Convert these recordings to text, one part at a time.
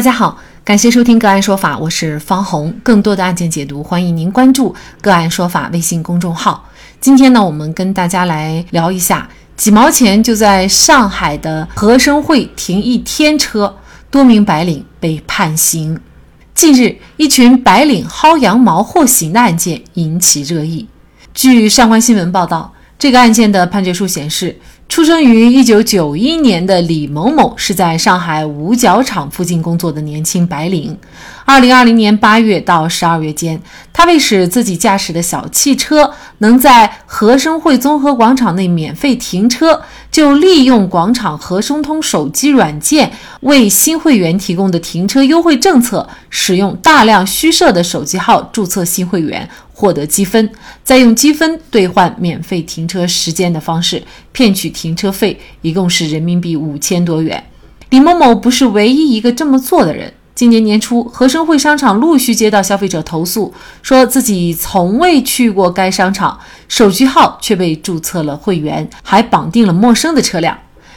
大家好，感谢收听个案说法，我是方红。更多的案件解读，欢迎您关注个案说法微信公众号。今天呢，我们跟大家来聊一下，几毛钱就在上海的和生汇停一天车，多名白领被判刑。近日，一群白领薅羊毛获刑的案件引起热议。据上官新闻报道，这个案件的判决书显示。出生于一九九一年的李某某是在上海五角场附近工作的年轻白领。二零二零年八月到十二月间，他为使自己驾驶的小汽车能在和生汇综合广场内免费停车，就利用广场和生通手机软件为新会员提供的停车优惠政策，使用大量虚设的手机号注册新会员。获得积分，再用积分兑换免费停车时间的方式骗取停车费，一共是人民币五千多元。李某某不是唯一一个这么做的人。今年年初，和生汇商场陆续接到消费者投诉，说自己从未去过该商场，手机号却被注册了会员，还绑定了陌生的车辆。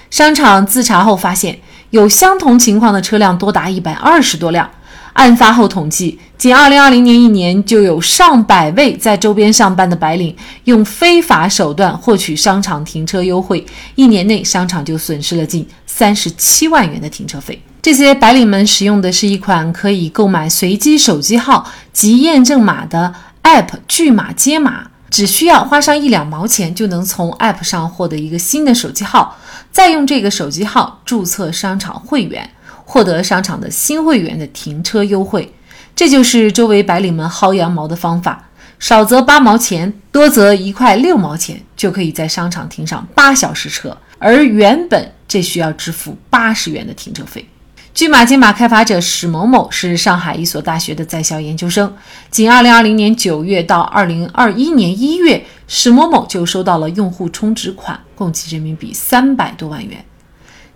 商场自查后发现，有相同情况的车辆多达一百二十多辆。案发后统计，仅2020年一年就有上百位在周边上班的白领用非法手段获取商场停车优惠，一年内商场就损失了近三十七万元的停车费。这些白领们使用的是一款可以购买随机手机号及验证码的 App，拒码接码，只需要花上一两毛钱就能从 App 上获得一个新的手机号，再用这个手机号注册商场会员。获得商场的新会员的停车优惠，这就是周围白领们薅羊毛的方法。少则八毛钱，多则一块六毛钱，就可以在商场停上八小时车，而原本这需要支付八十元的停车费。据马金马开发者史某某是上海一所大学的在校研究生，仅二零二零年九月到二零二一年一月，史某某就收到了用户充值款，共计人民币三百多万元。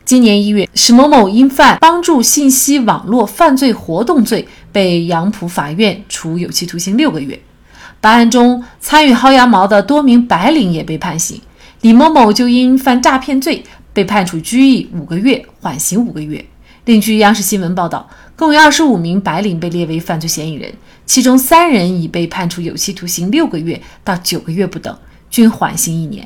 今年一月，史某某因犯帮助信息网络犯罪活动罪，被杨浦法院处有期徒刑六个月。本案中，参与薅羊毛的多名白领也被判刑。李某某就因犯诈骗罪，被判处拘役五个月，缓刑五个月。另据央视新闻报道，共有二十五名白领被列为犯罪嫌疑人，其中三人已被判处有期徒刑六个月到九个月不等，均缓刑一年。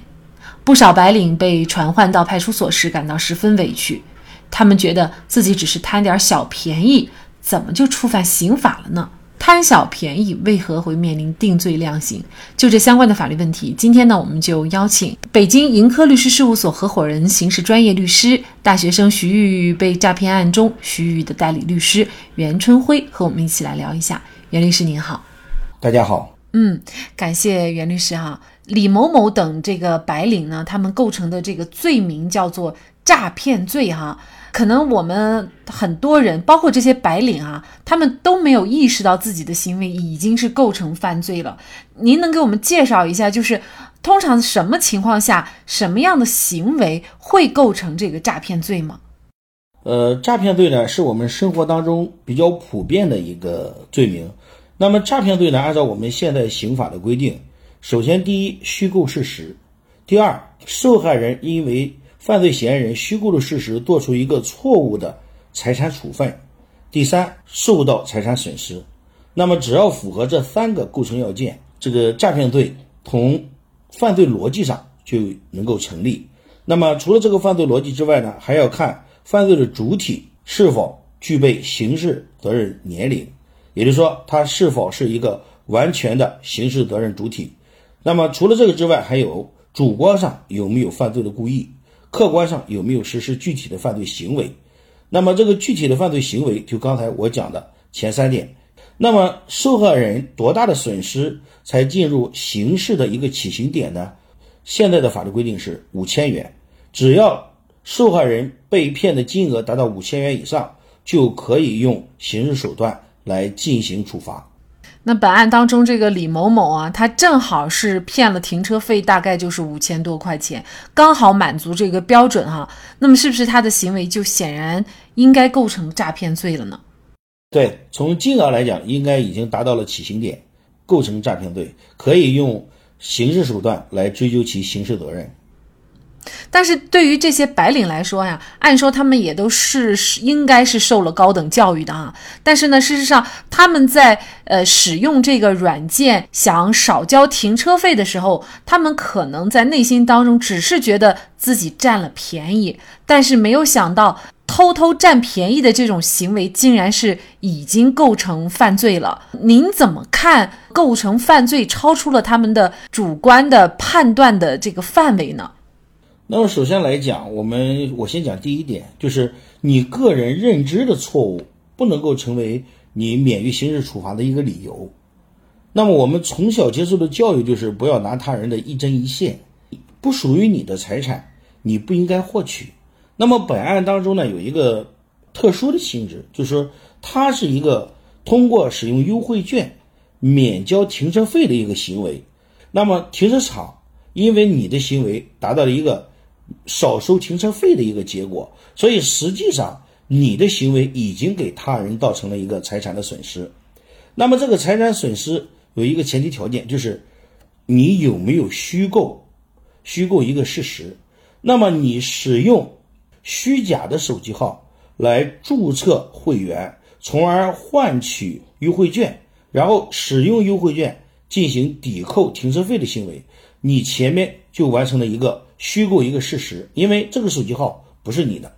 不少白领被传唤到派出所时感到十分委屈，他们觉得自己只是贪点小便宜，怎么就触犯刑法了呢？贪小便宜为何会面临定罪量刑？就这相关的法律问题，今天呢，我们就邀请北京盈科律师事务所合伙人、刑事专业律师、大学生徐玉玉被诈骗案中徐玉玉的代理律师袁春辉和我们一起来聊一下。袁律师您好，大家好。嗯，感谢袁律师哈。李某某等这个白领呢，他们构成的这个罪名叫做诈骗罪哈。可能我们很多人，包括这些白领啊，他们都没有意识到自己的行为已经是构成犯罪了。您能给我们介绍一下，就是通常什么情况下，什么样的行为会构成这个诈骗罪吗？呃，诈骗罪呢，是我们生活当中比较普遍的一个罪名。那么诈骗罪呢？按照我们现在刑法的规定，首先第一，虚构事实；第二，受害人因为犯罪嫌疑人虚构的事实做出一个错误的财产处分；第三，受到财产损失。那么只要符合这三个构成要件，这个诈骗罪从犯罪逻辑上就能够成立。那么除了这个犯罪逻辑之外呢，还要看犯罪的主体是否具备刑事责任年龄。也就是说，他是否是一个完全的刑事责任主体？那么除了这个之外，还有主观上有没有犯罪的故意，客观上有没有实施具体的犯罪行为？那么这个具体的犯罪行为，就刚才我讲的前三点。那么受害人多大的损失才进入刑事的一个起刑点呢？现在的法律规定是五千元，只要受害人被骗的金额达到五千元以上，就可以用刑事手段。来进行处罚。那本案当中，这个李某某啊，他正好是骗了停车费，大概就是五千多块钱，刚好满足这个标准哈。那么，是不是他的行为就显然应该构成诈骗罪了呢？对，从金额来讲，应该已经达到了起刑点，构成诈骗罪，可以用刑事手段来追究其刑事责任。但是对于这些白领来说呀，按说他们也都是应该是受了高等教育的啊。但是呢，事实上他们在呃使用这个软件想少交停车费的时候，他们可能在内心当中只是觉得自己占了便宜，但是没有想到。偷偷占便宜的这种行为，竟然是已经构成犯罪了。您怎么看？构成犯罪，超出了他们的主观的判断的这个范围呢？那么，首先来讲，我们我先讲第一点，就是你个人认知的错误不能够成为你免于刑事处罚的一个理由。那么，我们从小接受的教育就是不要拿他人的一针一线，不属于你的财产，你不应该获取。那么本案当中呢，有一个特殊的性质，就是说它是一个通过使用优惠券免交停车费的一个行为。那么停车场因为你的行为达到了一个少收停车费的一个结果，所以实际上你的行为已经给他人造成了一个财产的损失。那么这个财产损失有一个前提条件，就是你有没有虚构虚构一个事实。那么你使用。虚假的手机号来注册会员，从而换取优惠券，然后使用优惠券进行抵扣停车费的行为，你前面就完成了一个虚构一个事实，因为这个手机号不是你的。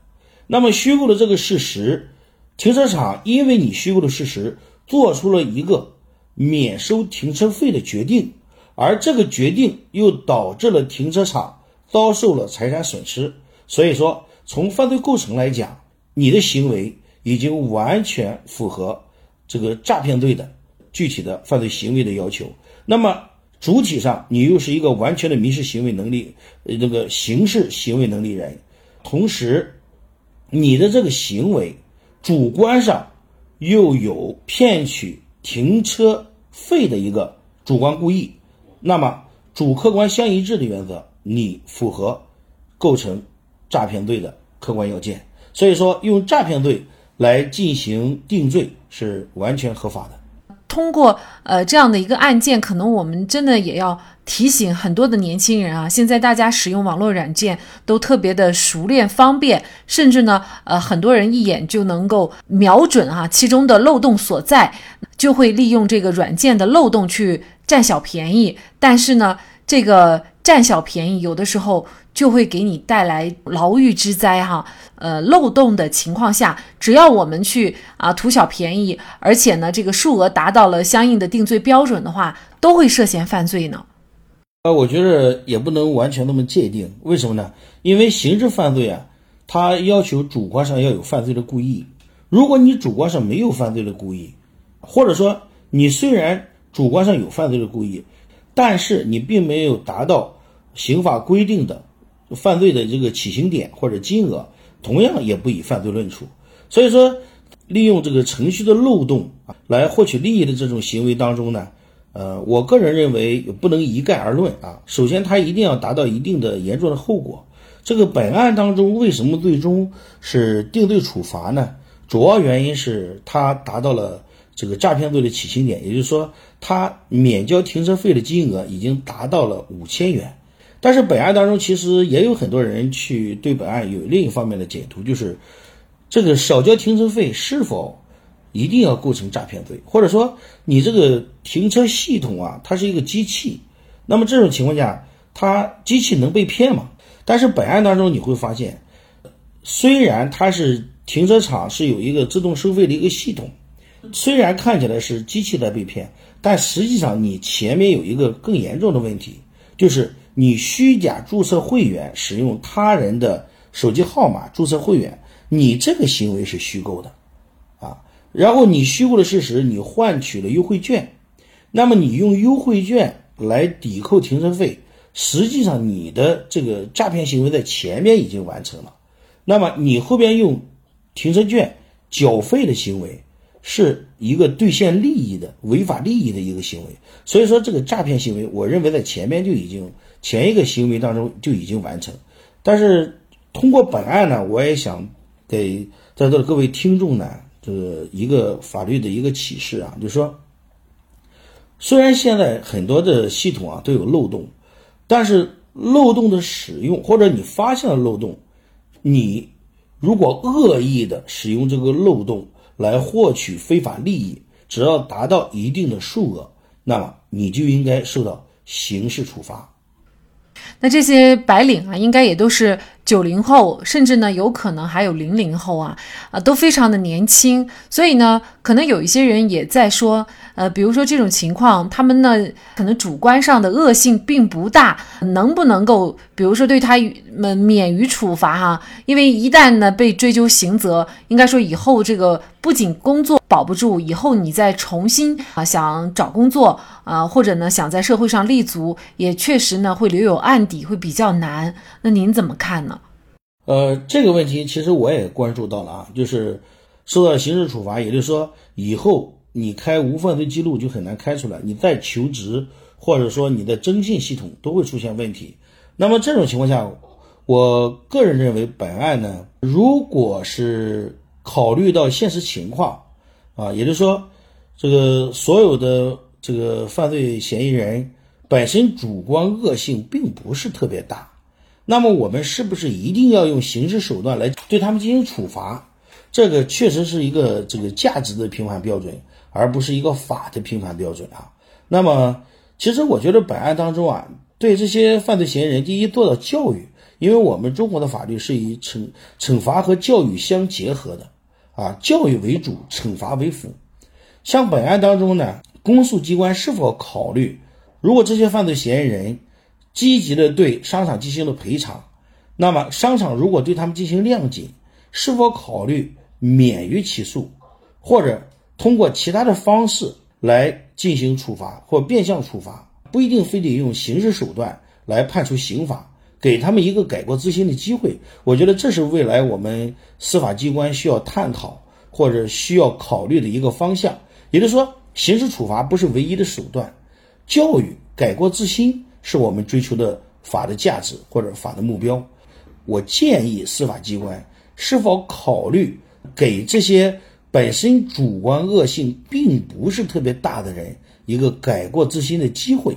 那么虚构的这个事实，停车场因为你虚构的事实做出了一个免收停车费的决定，而这个决定又导致了停车场遭受了财产损失，所以说。从犯罪构成来讲，你的行为已经完全符合这个诈骗罪的具体的犯罪行为的要求。那么主体上，你又是一个完全的民事行为能力，呃，那个刑事行为能力人，同时你的这个行为主观上又有骗取停车费的一个主观故意，那么主客观相一致的原则，你符合构成。诈骗罪的客观要件，所以说用诈骗罪来进行定罪是完全合法的。通过呃这样的一个案件，可能我们真的也要提醒很多的年轻人啊，现在大家使用网络软件都特别的熟练方便，甚至呢呃很多人一眼就能够瞄准啊其中的漏洞所在，就会利用这个软件的漏洞去占小便宜。但是呢这个占小便宜有的时候。就会给你带来牢狱之灾哈，呃，漏洞的情况下，只要我们去啊图小便宜，而且呢这个数额达到了相应的定罪标准的话，都会涉嫌犯罪呢。呃，我觉得也不能完全那么界定，为什么呢？因为刑事犯罪啊，它要求主观上要有犯罪的故意。如果你主观上没有犯罪的故意，或者说你虽然主观上有犯罪的故意，但是你并没有达到刑法规定的。犯罪的这个起刑点或者金额，同样也不以犯罪论处。所以说，利用这个程序的漏洞啊，来获取利益的这种行为当中呢，呃，我个人认为不能一概而论啊。首先，它一定要达到一定的严重的后果。这个本案当中为什么最终是定罪处罚呢？主要原因是他达到了这个诈骗罪的起刑点，也就是说，他免交停车费的金额已经达到了五千元。但是本案当中，其实也有很多人去对本案有另一方面的解读，就是这个少交停车费是否一定要构成诈骗罪，或者说你这个停车系统啊，它是一个机器，那么这种情况下，它机器能被骗吗？但是本案当中你会发现，虽然它是停车场是有一个自动收费的一个系统，虽然看起来是机器在被骗，但实际上你前面有一个更严重的问题，就是。你虚假注册会员，使用他人的手机号码注册会员，你这个行为是虚构的，啊，然后你虚构的事实，你换取了优惠券，那么你用优惠券来抵扣停车费，实际上你的这个诈骗行为在前面已经完成了，那么你后边用停车券缴费的行为。是一个兑现利益的违法利益的一个行为，所以说这个诈骗行为，我认为在前面就已经前一个行为当中就已经完成。但是通过本案呢，我也想给在座的各位听众呢，这个一个法律的一个启示啊，就是说，虽然现在很多的系统啊都有漏洞，但是漏洞的使用，或者你发现了漏洞，你如果恶意的使用这个漏洞来获取非法利益，只要达到一定的数额，那么你就应该受到刑事处罚。那这些白领啊，应该也都是九零后，甚至呢，有可能还有零零后啊，啊，都非常的年轻。所以呢，可能有一些人也在说，呃，比如说这种情况，他们呢，可能主观上的恶性并不大，能不能够，比如说对他们免于处罚哈？因为一旦呢被追究刑责，应该说以后这个不仅工作保不住，以后你再重新啊想找工作啊，或者呢想在社会上立足，也确实呢会留有案底，会比较难。那您怎么看呢？呃，这个问题其实我也关注到了啊，就是受到刑事处罚，也就是说以后你开无犯罪记录就很难开出来，你再求职或者说你的征信系统都会出现问题。那么这种情况下，我个人认为本案呢，如果是考虑到现实情况啊，也就是说这个所有的这个犯罪嫌疑人本身主观恶性并不是特别大。那么我们是不是一定要用刑事手段来对他们进行处罚？这个确实是一个这个价值的评判标准，而不是一个法的评判标准啊。那么，其实我觉得本案当中啊，对这些犯罪嫌疑人，第一做到教育，因为我们中国的法律是以惩惩罚和教育相结合的啊，教育为主，惩罚为辅。像本案当中呢，公诉机关是否考虑，如果这些犯罪嫌疑人？积极的对商场进行了赔偿，那么商场如果对他们进行谅解，是否考虑免于起诉，或者通过其他的方式来进行处罚或变相处罚？不一定非得用刑事手段来判处刑罚，给他们一个改过自新的机会。我觉得这是未来我们司法机关需要探讨或者需要考虑的一个方向。也就是说，刑事处罚不是唯一的手段，教育改过自新。是我们追求的法的价值或者法的目标。我建议司法机关是否考虑给这些本身主观恶性并不是特别大的人一个改过自新的机会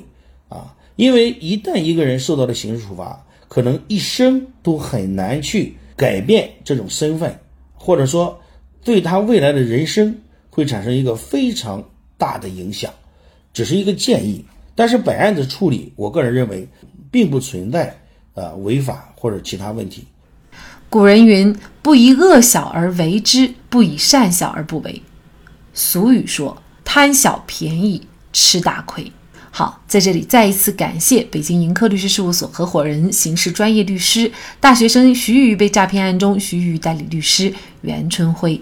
啊？因为一旦一个人受到了刑事处罚，可能一生都很难去改变这种身份，或者说对他未来的人生会产生一个非常大的影响。只是一个建议。但是本案的处理，我个人认为，并不存在呃违法或者其他问题。古人云：“不以恶小而为之，不以善小而不为。”俗语说：“贪小便宜吃大亏。”好，在这里再一次感谢北京盈科律师事务所合伙人、刑事专业律师、大学生徐宇被诈骗案中徐宇代理律师袁春辉。